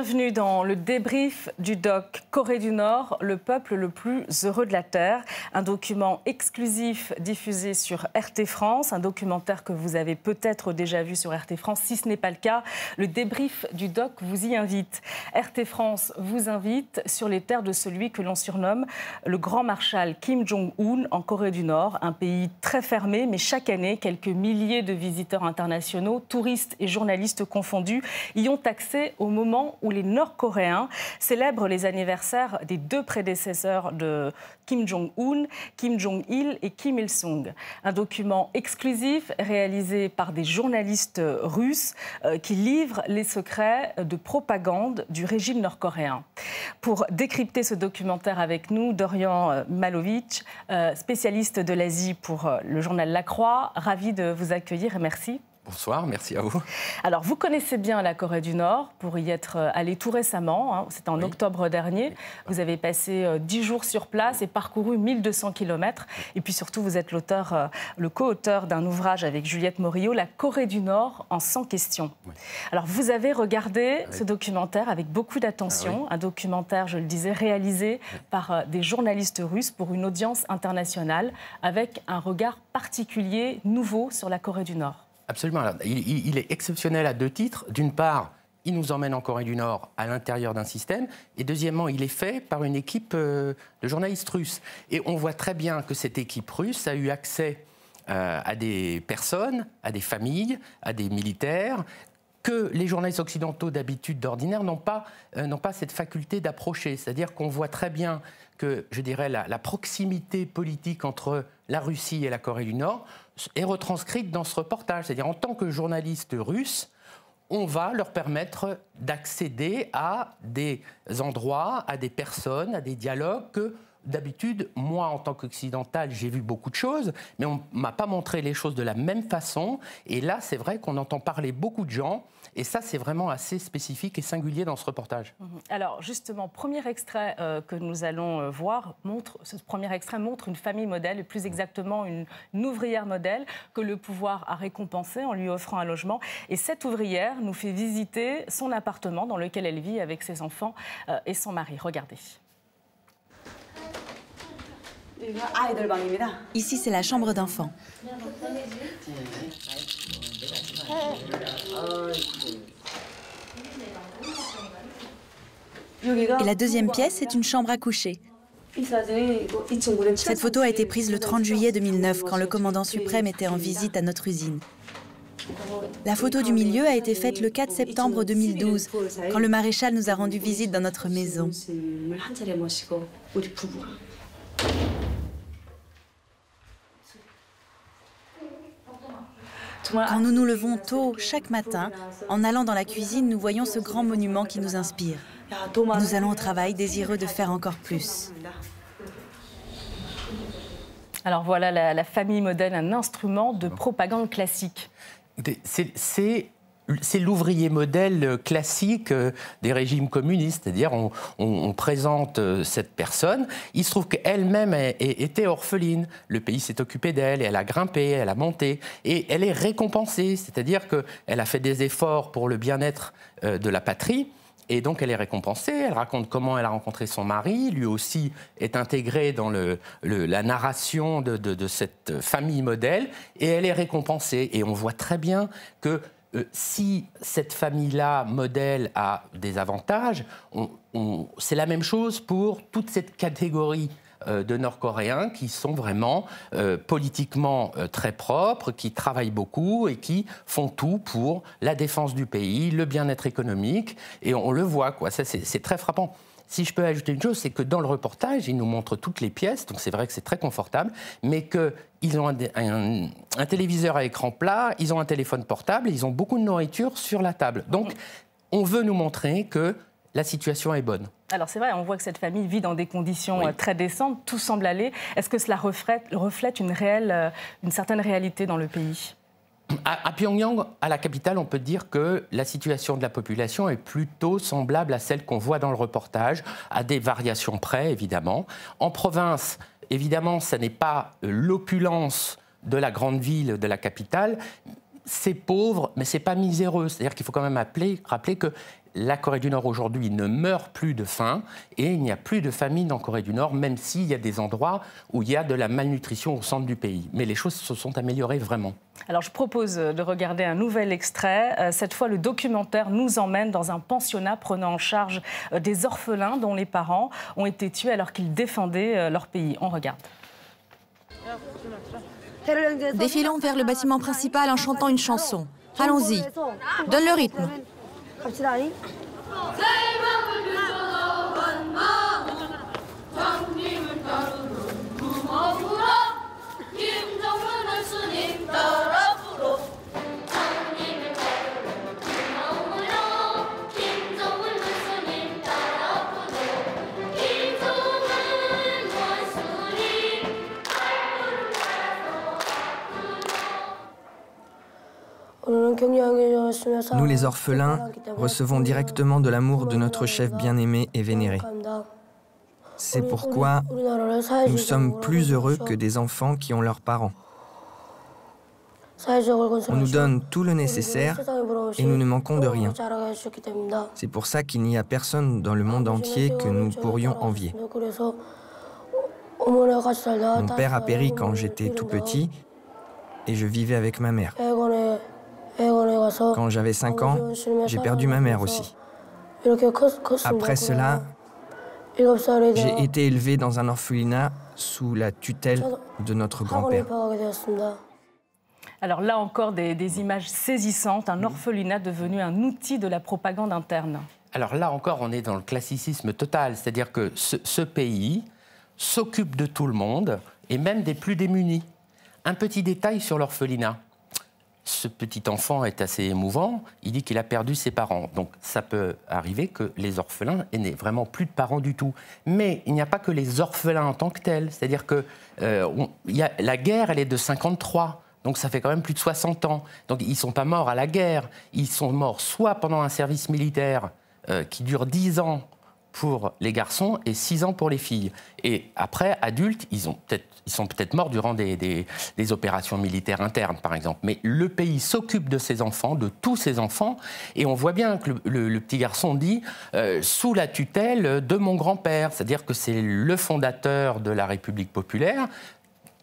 Bienvenue dans le débrief du doc Corée du Nord, le peuple le plus heureux de la Terre. Un document exclusif diffusé sur RT France, un documentaire que vous avez peut-être déjà vu sur RT France. Si ce n'est pas le cas, le débrief du doc vous y invite. RT France vous invite sur les terres de celui que l'on surnomme le grand marshal Kim Jong-un en Corée du Nord, un pays très fermé, mais chaque année, quelques milliers de visiteurs internationaux, touristes et journalistes confondus, y ont accès au moment où les Nord-Coréens célèbrent les anniversaires des deux prédécesseurs de Kim Jong-un, Kim Jong-il et Kim Il-sung. Un document exclusif réalisé par des journalistes russes euh, qui livrent les secrets de propagande du régime nord-coréen. Pour décrypter ce documentaire avec nous, Dorian euh, Malovic, euh, spécialiste de l'Asie pour le journal La Croix, ravi de vous accueillir et merci. Bonsoir, merci à vous. Alors, vous connaissez bien la Corée du Nord pour y être euh, allé tout récemment. Hein. C'était en octobre dernier. Vous avez passé euh, dix jours sur place et parcouru 1200 km. Et puis surtout, vous êtes l'auteur, euh, le co-auteur d'un ouvrage avec Juliette Morillo, La Corée du Nord en 100 questions. Alors, vous avez regardé ce documentaire avec beaucoup d'attention. Ah un documentaire, je le disais, réalisé par des journalistes russes pour une audience internationale avec un regard particulier, nouveau sur la Corée du Nord. Absolument. Il, est exceptionnel à deux titres. D'une part, il nous emmène en Corée du Nord à l'intérieur d'un système. Et deuxièmement, il est fait par une équipe euh, de journalistes russes. Et on voit très bien que cette équipe russe a eu accès euh, à des personnes, à des familles, à des militaires que les journalistes occidentaux d'habitude, d'ordinaire, n'ont pas, euh, pas cette faculté d'approcher. C'est-à-dire qu'on voit très bien que, je dirais, la, proximité politique entre la Russie et la Corée du Nord est retranscrite dans ce reportage. C'est-à-dire, en tant que journaliste russe, on va leur permettre d'accéder à des endroits, à des personnes, à des dialogues que d'habitude, moi, en tant qu'occidental, j'ai vu beaucoup de choses, mais on ne m'a pas montré les choses de la même façon. Et là, c'est vrai qu'on entend parler beaucoup de gens. Et ça, c'est vraiment assez spécifique et singulier dans ce reportage. Mhm. Alors, justement, premier extrait euh, que nous allons euh, voir montre, ce premier extrait montre une famille modèle, et plus exactement une, ouvrière modèle que le pouvoir a récompensée en lui offrant un logement. Et cette ouvrière nous fait visiter son appartement dans lequel elle vit avec ses enfants euh, et son mari. Regardez. Ici, c'est la chambre d'enfant. Et la deuxième pièce est une chambre à coucher. Cette photo a été prise le 30 juillet 2009 quand le commandant suprême était en visite à notre usine. La photo du milieu a été faite le 4 septembre 2012 quand le maréchal nous a rendu visite dans notre maison. Quand nous nous levons tôt chaque matin, en allant dans la cuisine, nous voyons ce grand monument qui nous inspire. Nous allons au travail désireux de faire encore plus. Alors voilà la, famille modèle, un instrument de propagande classique. C'est c'est l'ouvrier modèle classique euh, des régimes communistes, c'est-à-dire on, présente euh, cette personne, il se trouve qu'elle-même était orpheline, le pays s'est occupé d'elle, elle a grimpé, elle a monté, et elle est récompensée, c'est-à-dire qu'elle a fait des efforts pour le bien-être euh, de la patrie, et donc elle est récompensée, elle raconte comment elle a rencontré son mari, lui aussi est intégré dans la narration de, cette famille modèle, et elle est récompensée. Et on voit très bien que euh, si cette famille-là, modèle, a des avantages, c'est la même chose pour toute cette catégorie euh, de Nord-Coréens qui sont vraiment euh, politiquement très propres, qui travaillent beaucoup et qui font tout pour la défense du pays, le bien-être économique. Et on, le voit, quoi. Ça, c'est très frappant. Si je peux ajouter une chose, c'est que dans le reportage, ils nous montrent toutes les pièces, donc c'est vrai que c'est très confortable, mais qu'ils ont un, téléviseur à écran plat, ils ont un téléphone portable, ils ont beaucoup de nourriture sur la table. Donc, on veut nous montrer que la situation est bonne. Alors c'est vrai, on voit que cette famille vit dans des conditions euh, très décentes, tout semble aller. Est-ce que cela reflète, reflète une, réelle, euh, une certaine réalité dans le pays? À, Pyongyang, à la capitale, on peut dire que la situation de la population est plutôt semblable à celle qu'on voit dans le reportage, à des variations près, évidemment. En province, évidemment, ce n'est pas l'opulence de la grande ville, de la capitale. C'est pauvre, mais c'est pas miséreux. C'est-à-dire qu'il faut quand même rappeler que la Corée du Nord aujourd'hui ne meurt plus de faim et il n'y a plus de famine en Corée du Nord, même s'il y a des endroits où il y a de la malnutrition au centre du pays. Mais les choses se sont améliorées vraiment. Alors je propose de regarder un nouvel extrait. Euh, cette fois, le documentaire nous emmène dans un pensionnat prenant en charge euh, des orphelins dont les parents ont été tués alors qu'ils défendaient euh, leur pays. On regarde. Défilons vers le bâtiment principal en chantant une chanson. Allons-y. Donne le rythme. Nous, les orphelins, recevons directement de l'amour de notre chef bien-aimé et vénéré. C'est pourquoi nous sommes plus heureux que des enfants qui ont leurs parents. On nous donne tout le nécessaire et nous ne manquons de rien. C'est pour ça qu'il n'y a personne dans le monde entier que nous pourrions envier. Mon père a péri quand j'étais tout petit et je vivais avec ma mère. Quand j'avais 5 ans, j'ai perdu ma mère aussi. Après cela, j'ai été élevé dans un orphelinat sous la tutelle de notre grand-père. Alors là encore, des, images saisissantes, un orphelinat devenu un outil de la propagande interne. Alors là encore, on est dans le classicisme total, c'est-à-dire que ce pays s'occupe de tout le monde et même des plus démunis. Un petit détail sur l'orphelinat ce petit enfant est assez émouvant. Il dit qu'il a perdu ses parents. Donc ça peut arriver que les orphelins n'aient vraiment plus de parents du tout. Mais il n'y a pas que les orphelins en tant que tels. C'est-à-dire que euh, la guerre, elle est de 53. Donc ça fait quand même plus de 60 ans. Donc ils ne sont pas morts à la guerre. Ils sont morts soit pendant un service militaire euh, qui dure 10 ans pour les garçons et 6 ans pour les filles. Et après, adultes, ils, ont peut ils sont peut-être morts durant des, opérations militaires internes, par exemple. Mais le pays s'occupe de ses enfants, de tous ses enfants, et on voit bien que le, petit garçon dit euh, sous la tutelle de mon grand-père, c'est-à-dire que c'est le fondateur de la République populaire,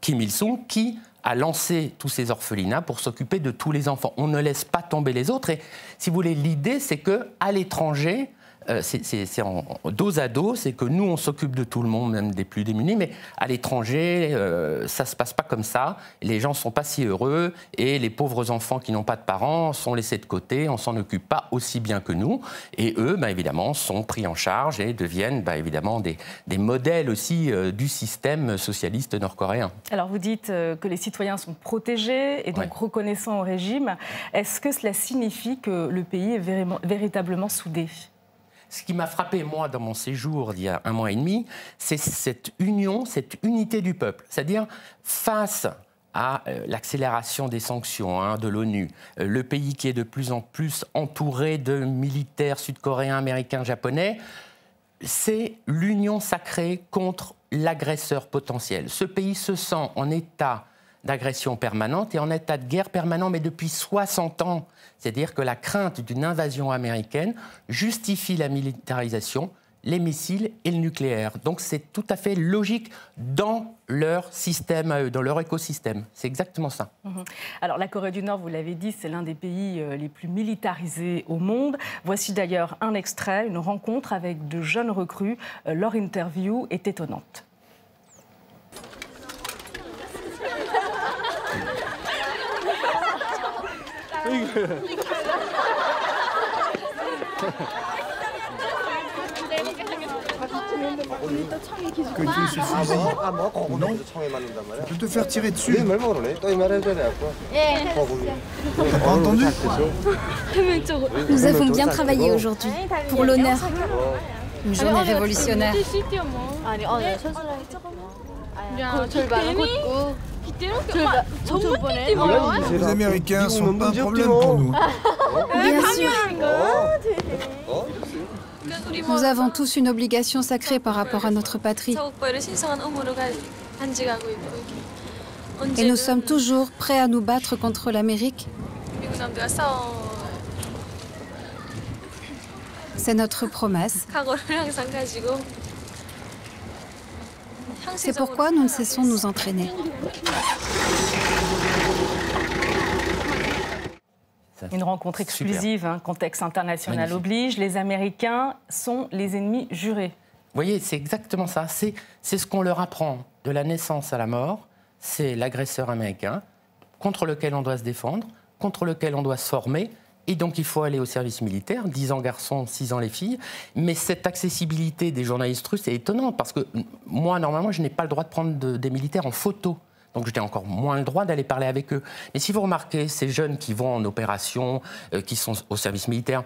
Kim Il-sung, qui a lancé tous ces orphelinats pour s'occuper de tous les enfants. On ne laisse pas tomber les autres. Et si vous voulez, l'idée, c'est que à l'étranger, euh, c'est en dos à dos, c'est que nous, on s'occupe de tout le monde, même des plus démunis, mais à l'étranger, euh, ça ne se passe pas comme ça. Les gens ne sont pas si heureux et les pauvres enfants qui n'ont pas de parents sont laissés de côté, on s'en occupe pas aussi bien que nous. Et eux, bah, évidemment, sont pris en charge et deviennent bah, évidemment des, modèles aussi euh, du système socialiste nord-coréen. Alors vous dites que les citoyens sont protégés et donc reconnaissants au régime. Est-ce que cela signifie que le pays est véritablement soudé? Ce qui m'a frappé, moi, dans mon séjour d'il y a un mois et demi, c'est cette union, cette unité du peuple. C'est-à-dire, face à euh, l'accélération des sanctions hein, de l'ONU, euh, le pays qui est de plus en plus entouré de militaires sud-coréens, américains, japonais, c'est l'union sacrée contre l'agresseur potentiel. Ce pays se sent en état d'agression permanente et en état de guerre permanent, mais depuis 60 ans. C'est-à-dire que la crainte d'une invasion américaine justifie la militarisation, les missiles et le nucléaire. Donc c'est tout à fait logique dans leur système dans leur écosystème. C'est exactement ça. Mhm. Alors la Corée du Nord, vous l'avez dit, c'est l'un des pays euh, les plus militarisés au monde. Voici d'ailleurs un extrait, une rencontre avec de jeunes recrues. Euh, leur interview est étonnante. Tu peux te faire tirer dessus. T'as pas entendu Nous avons bien travaillé aujourd'hui, pour l'honneur. Une journée révolutionnaire. Les Américains sont pas un problème pour nous. Nous avons tous une obligation sacrée par rapport à notre patrie. Et nous sommes toujours prêts à nous battre contre l'Amérique. C'est notre promesse. C'est pourquoi nous ne cessons de nous entraîner. Une rencontre exclusive, un contexte international oblige. Les Américains sont les ennemis jurés. Vous voyez, c'est exactement ça. C'est ce qu'on leur apprend de la naissance à la mort. C'est l'agresseur américain contre lequel on doit se défendre, contre lequel on doit se former. Et donc, il faut aller au service militaire, 10 ans garçons, 6 ans les filles. Mais cette accessibilité des journalistes russes est étonnante parce que moi, normalement, je n'ai pas le droit de prendre des militaires en photo. Donc j'ai encore moins le droit d'aller parler avec eux. Mais si vous remarquez, ces jeunes qui vont en opération, euh, qui sont au service militaire,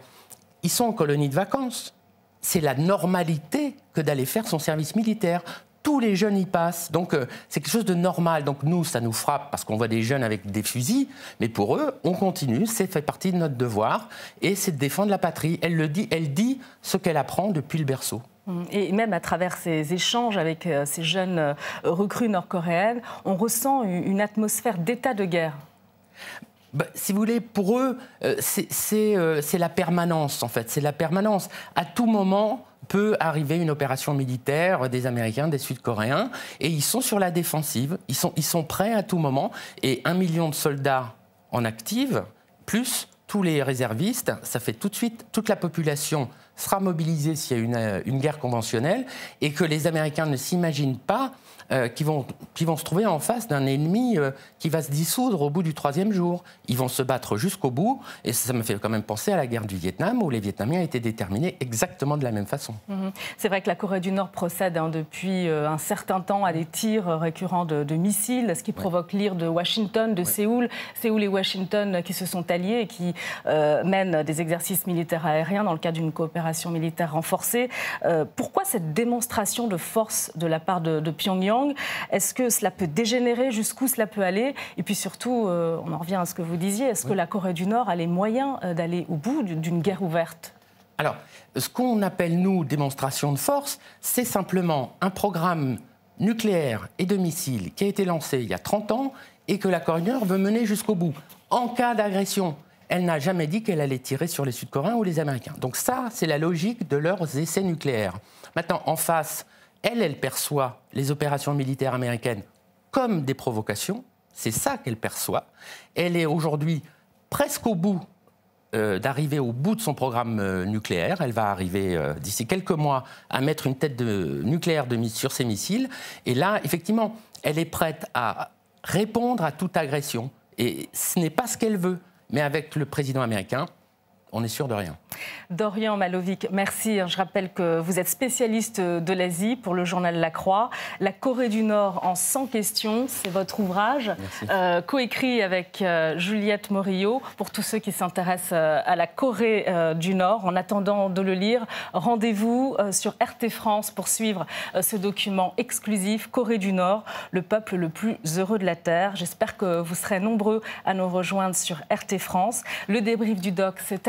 ils sont en colonie de vacances. C'est la normalité que d'aller faire son service militaire tous les jeunes y passent. Donc euh, c'est quelque chose de normal. Donc nous, ça nous frappe parce qu'on voit des jeunes avec des fusils, mais pour eux, on continue, c'est fait partie de notre devoir, et c'est de défendre la patrie. Elle le dit, elle dit ce qu'elle apprend depuis le berceau. Mmh. Et même à travers ces échanges avec euh, ces jeunes euh, recrues nord-coréennes, on ressent une atmosphère d'état de guerre. Bah, si vous voulez, pour eux, c'est la permanence, en fait. C'est la permanence. À tout moment, peut arriver une opération militaire des Américains, des Sud-Coréens, et ils sont sur la défensive, ils sont, ils sont prêts à tout moment, et un million de soldats en active, plus tous les réservistes, ça fait tout de suite, toute la population sera mobilisée s'il y a une guerre conventionnelle, et que les Américains ne s'imaginent pas euh, qui, vont, qui vont se trouver en face d'un ennemi euh, qui va se dissoudre au bout du troisième jour. Ils vont se battre jusqu'au bout, et ça, me fait quand même penser à la guerre du Vietnam, où les Vietnamiens étaient déterminés exactement de la même façon. Mhm. C'est vrai que la Corée du Nord procède hein, depuis euh, un certain temps à des tirs récurrents de, missiles, ce qui provoque l'ire de Washington, de Séoul. Séoul et Washington qui se sont alliés et qui mènent des exercices militaires aériens dans le cadre d'une coopération militaire renforcée. pourquoi cette démonstration de force de la part de Pyongyang est-ce que cela peut dégénérer? Jusqu'où cela peut aller? Et puis surtout, euh, on en revient à ce que vous disiez, est-ce que la Corée du Nord a les moyens euh, d'aller au bout d'une guerre ouverte? Alors, ce qu'on appelle, nous, démonstration de force, c'est simplement un programme nucléaire et de missiles qui a été lancé il y a 30 ans et que la Corée du Nord veut mener jusqu'au bout. En cas d'agression, elle n'a jamais dit qu'elle allait tirer sur les Sud-Coréens ou les Américains. Donc ça, c'est la logique de leurs essais nucléaires. Maintenant, en face, elle, elle perçoit les opérations militaires américaines comme des provocations. C'est ça qu'elle perçoit. Elle est aujourd'hui presque au bout euh, d'arriver au bout de son programme euh, nucléaire. Elle va arriver euh, d'ici quelques mois à mettre une tête nucléaire sur ses missiles. Et là, effectivement, elle est prête à répondre à toute agression. Et ce n'est pas ce qu'elle veut. Mais avec le président américain, on est sûr de rien. Dorian Malovic, merci. Je rappelle que vous êtes spécialiste de l'Asie pour le journal La Croix. La Corée du Nord en 100 questions, c'est votre ouvrage, euh, coécrit avec euh, Juliette Morillo. Pour tous ceux qui s'intéressent euh, à la Corée du Nord, en attendant de le lire, rendez-vous sur RT France pour suivre ce document exclusif Corée du Nord, le peuple le plus heureux de la Terre. J'espère que vous serez nombreux à nous rejoindre sur RT France. Le débrief du doc, c'est